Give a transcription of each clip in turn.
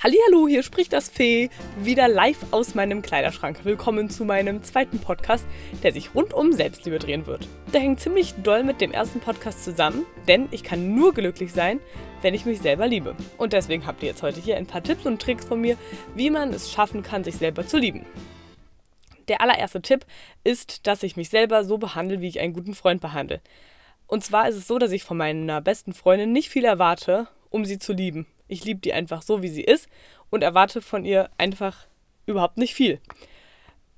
Hallo, hier spricht das Fee, wieder live aus meinem Kleiderschrank. Willkommen zu meinem zweiten Podcast, der sich rund um Selbstliebe drehen wird. Der hängt ziemlich doll mit dem ersten Podcast zusammen, denn ich kann nur glücklich sein, wenn ich mich selber liebe. Und deswegen habt ihr jetzt heute hier ein paar Tipps und Tricks von mir, wie man es schaffen kann, sich selber zu lieben. Der allererste Tipp ist, dass ich mich selber so behandle, wie ich einen guten Freund behandle. Und zwar ist es so, dass ich von meiner besten Freundin nicht viel erwarte, um sie zu lieben. Ich liebe die einfach so, wie sie ist und erwarte von ihr einfach überhaupt nicht viel.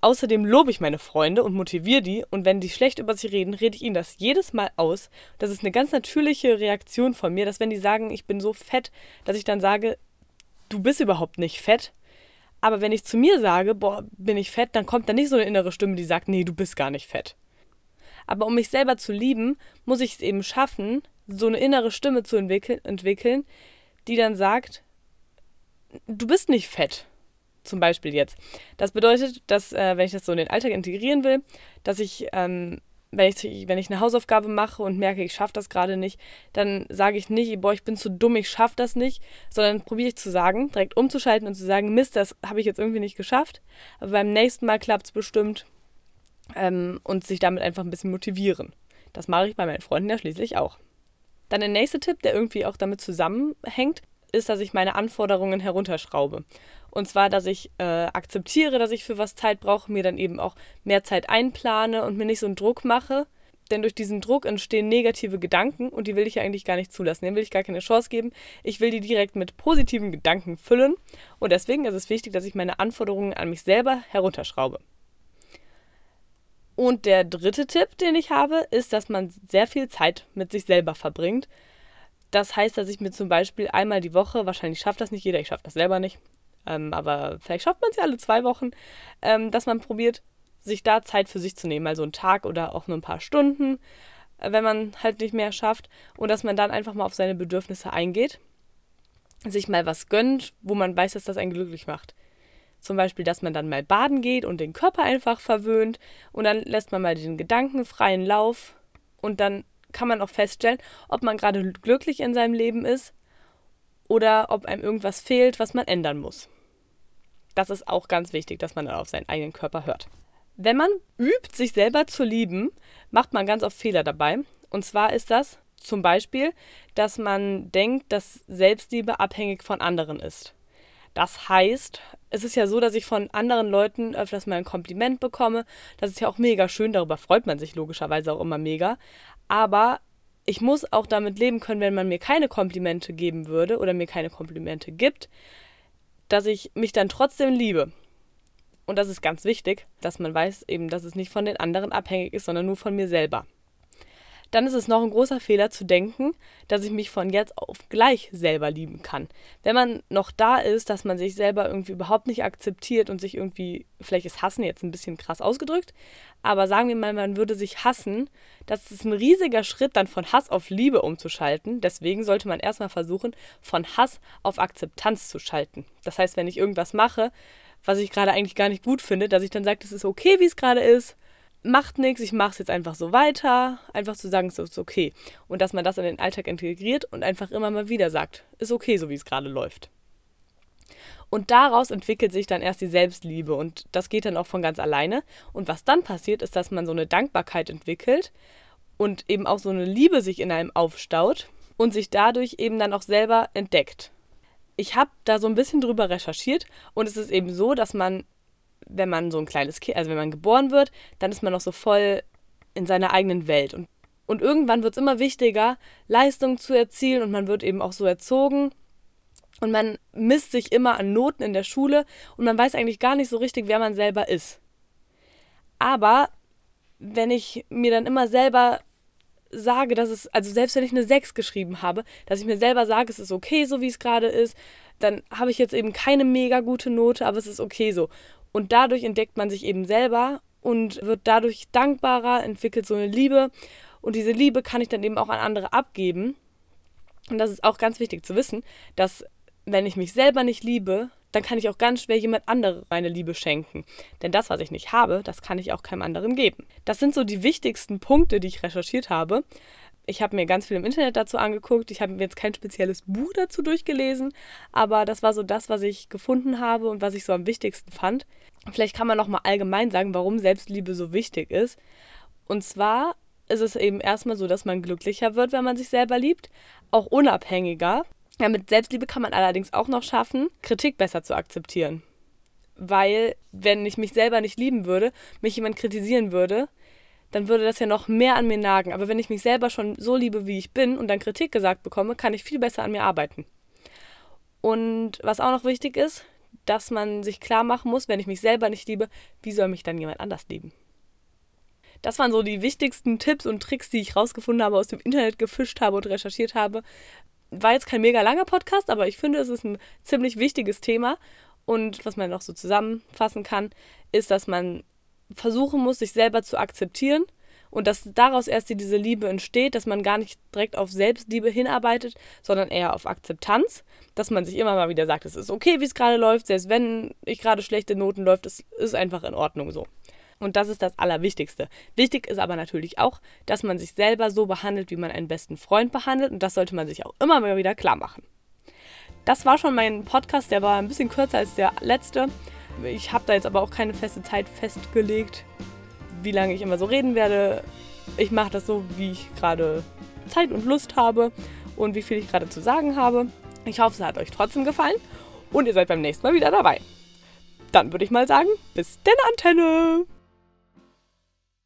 Außerdem lobe ich meine Freunde und motiviere die und wenn die schlecht über sie reden, rede ich ihnen das jedes Mal aus. Das ist eine ganz natürliche Reaktion von mir, dass wenn die sagen, ich bin so fett, dass ich dann sage, du bist überhaupt nicht fett. Aber wenn ich zu mir sage, boah, bin ich fett, dann kommt da nicht so eine innere Stimme, die sagt, nee, du bist gar nicht fett. Aber um mich selber zu lieben, muss ich es eben schaffen, so eine innere Stimme zu entwickeln, entwickeln die dann sagt, du bist nicht fett. Zum Beispiel jetzt. Das bedeutet, dass, äh, wenn ich das so in den Alltag integrieren will, dass ich, ähm, wenn, ich, wenn ich eine Hausaufgabe mache und merke, ich schaffe das gerade nicht, dann sage ich nicht, boah, ich bin zu dumm, ich schaffe das nicht, sondern probiere ich zu sagen, direkt umzuschalten und zu sagen, Mist, das habe ich jetzt irgendwie nicht geschafft, aber beim nächsten Mal klappt es bestimmt ähm, und sich damit einfach ein bisschen motivieren. Das mache ich bei meinen Freunden ja schließlich auch. Dann der nächste Tipp, der irgendwie auch damit zusammenhängt, ist, dass ich meine Anforderungen herunterschraube. Und zwar, dass ich äh, akzeptiere, dass ich für was Zeit brauche, mir dann eben auch mehr Zeit einplane und mir nicht so einen Druck mache. Denn durch diesen Druck entstehen negative Gedanken und die will ich ja eigentlich gar nicht zulassen. Dem will ich gar keine Chance geben. Ich will die direkt mit positiven Gedanken füllen. Und deswegen ist es wichtig, dass ich meine Anforderungen an mich selber herunterschraube. Und der dritte Tipp, den ich habe, ist, dass man sehr viel Zeit mit sich selber verbringt. Das heißt, dass ich mir zum Beispiel einmal die Woche, wahrscheinlich schafft das nicht jeder, ich schaffe das selber nicht, ähm, aber vielleicht schafft man es ja alle zwei Wochen, ähm, dass man probiert, sich da Zeit für sich zu nehmen, also einen Tag oder auch nur ein paar Stunden, äh, wenn man halt nicht mehr schafft und dass man dann einfach mal auf seine Bedürfnisse eingeht, sich mal was gönnt, wo man weiß, dass das einen glücklich macht. Zum Beispiel, dass man dann mal baden geht und den Körper einfach verwöhnt und dann lässt man mal den Gedanken freien Lauf und dann kann man auch feststellen, ob man gerade glücklich in seinem Leben ist oder ob einem irgendwas fehlt, was man ändern muss. Das ist auch ganz wichtig, dass man dann auf seinen eigenen Körper hört. Wenn man übt, sich selber zu lieben, macht man ganz oft Fehler dabei. Und zwar ist das zum Beispiel, dass man denkt, dass Selbstliebe abhängig von anderen ist. Das heißt, es ist ja so, dass ich von anderen Leuten öfters mal ein Kompliment bekomme. Das ist ja auch mega schön, darüber freut man sich logischerweise auch immer mega. Aber ich muss auch damit leben können, wenn man mir keine Komplimente geben würde oder mir keine Komplimente gibt, dass ich mich dann trotzdem liebe. Und das ist ganz wichtig, dass man weiß eben, dass es nicht von den anderen abhängig ist, sondern nur von mir selber dann ist es noch ein großer Fehler zu denken, dass ich mich von jetzt auf gleich selber lieben kann. Wenn man noch da ist, dass man sich selber irgendwie überhaupt nicht akzeptiert und sich irgendwie, vielleicht ist Hassen jetzt ein bisschen krass ausgedrückt, aber sagen wir mal, man würde sich hassen, das ist ein riesiger Schritt, dann von Hass auf Liebe umzuschalten. Deswegen sollte man erstmal versuchen, von Hass auf Akzeptanz zu schalten. Das heißt, wenn ich irgendwas mache, was ich gerade eigentlich gar nicht gut finde, dass ich dann sage, es ist okay, wie es gerade ist macht nichts, ich mache es jetzt einfach so weiter, einfach zu sagen, es ist okay. Und dass man das in den Alltag integriert und einfach immer mal wieder sagt, ist okay, so wie es gerade läuft. Und daraus entwickelt sich dann erst die Selbstliebe und das geht dann auch von ganz alleine. Und was dann passiert, ist, dass man so eine Dankbarkeit entwickelt und eben auch so eine Liebe sich in einem aufstaut und sich dadurch eben dann auch selber entdeckt. Ich habe da so ein bisschen drüber recherchiert und es ist eben so, dass man wenn man so ein kleines Kind, also wenn man geboren wird, dann ist man noch so voll in seiner eigenen Welt. Und, und irgendwann wird es immer wichtiger, Leistung zu erzielen und man wird eben auch so erzogen. Und man misst sich immer an Noten in der Schule und man weiß eigentlich gar nicht so richtig, wer man selber ist. Aber wenn ich mir dann immer selber sage, dass es, also selbst wenn ich eine 6 geschrieben habe, dass ich mir selber sage, es ist okay, so wie es gerade ist, dann habe ich jetzt eben keine mega gute Note, aber es ist okay so. Und dadurch entdeckt man sich eben selber und wird dadurch dankbarer, entwickelt so eine Liebe. Und diese Liebe kann ich dann eben auch an andere abgeben. Und das ist auch ganz wichtig zu wissen, dass wenn ich mich selber nicht liebe, dann kann ich auch ganz schwer jemand anderem meine Liebe schenken. Denn das, was ich nicht habe, das kann ich auch keinem anderen geben. Das sind so die wichtigsten Punkte, die ich recherchiert habe. Ich habe mir ganz viel im Internet dazu angeguckt. Ich habe mir jetzt kein spezielles Buch dazu durchgelesen, aber das war so das, was ich gefunden habe und was ich so am wichtigsten fand. Vielleicht kann man noch mal allgemein sagen, warum Selbstliebe so wichtig ist. Und zwar ist es eben erstmal so, dass man glücklicher wird, wenn man sich selber liebt, auch unabhängiger. Ja, mit Selbstliebe kann man allerdings auch noch schaffen, Kritik besser zu akzeptieren. Weil, wenn ich mich selber nicht lieben würde, mich jemand kritisieren würde, dann würde das ja noch mehr an mir nagen. Aber wenn ich mich selber schon so liebe, wie ich bin und dann Kritik gesagt bekomme, kann ich viel besser an mir arbeiten. Und was auch noch wichtig ist, dass man sich klar machen muss, wenn ich mich selber nicht liebe, wie soll mich dann jemand anders lieben? Das waren so die wichtigsten Tipps und Tricks, die ich rausgefunden habe, aus dem Internet gefischt habe und recherchiert habe. War jetzt kein mega langer Podcast, aber ich finde, es ist ein ziemlich wichtiges Thema. Und was man noch so zusammenfassen kann, ist, dass man versuchen muss, sich selber zu akzeptieren und dass daraus erst diese Liebe entsteht, dass man gar nicht direkt auf Selbstliebe hinarbeitet, sondern eher auf Akzeptanz, dass man sich immer mal wieder sagt, es ist okay, wie es gerade läuft, selbst wenn ich gerade schlechte Noten läuft, es ist einfach in Ordnung so. Und das ist das Allerwichtigste. Wichtig ist aber natürlich auch, dass man sich selber so behandelt, wie man einen besten Freund behandelt. Und das sollte man sich auch immer mal wieder klar machen. Das war schon mein Podcast, der war ein bisschen kürzer als der letzte. Ich habe da jetzt aber auch keine feste Zeit festgelegt, wie lange ich immer so reden werde. Ich mache das so, wie ich gerade Zeit und Lust habe und wie viel ich gerade zu sagen habe. Ich hoffe, es hat euch trotzdem gefallen und ihr seid beim nächsten Mal wieder dabei. Dann würde ich mal sagen, bis denn Antenne!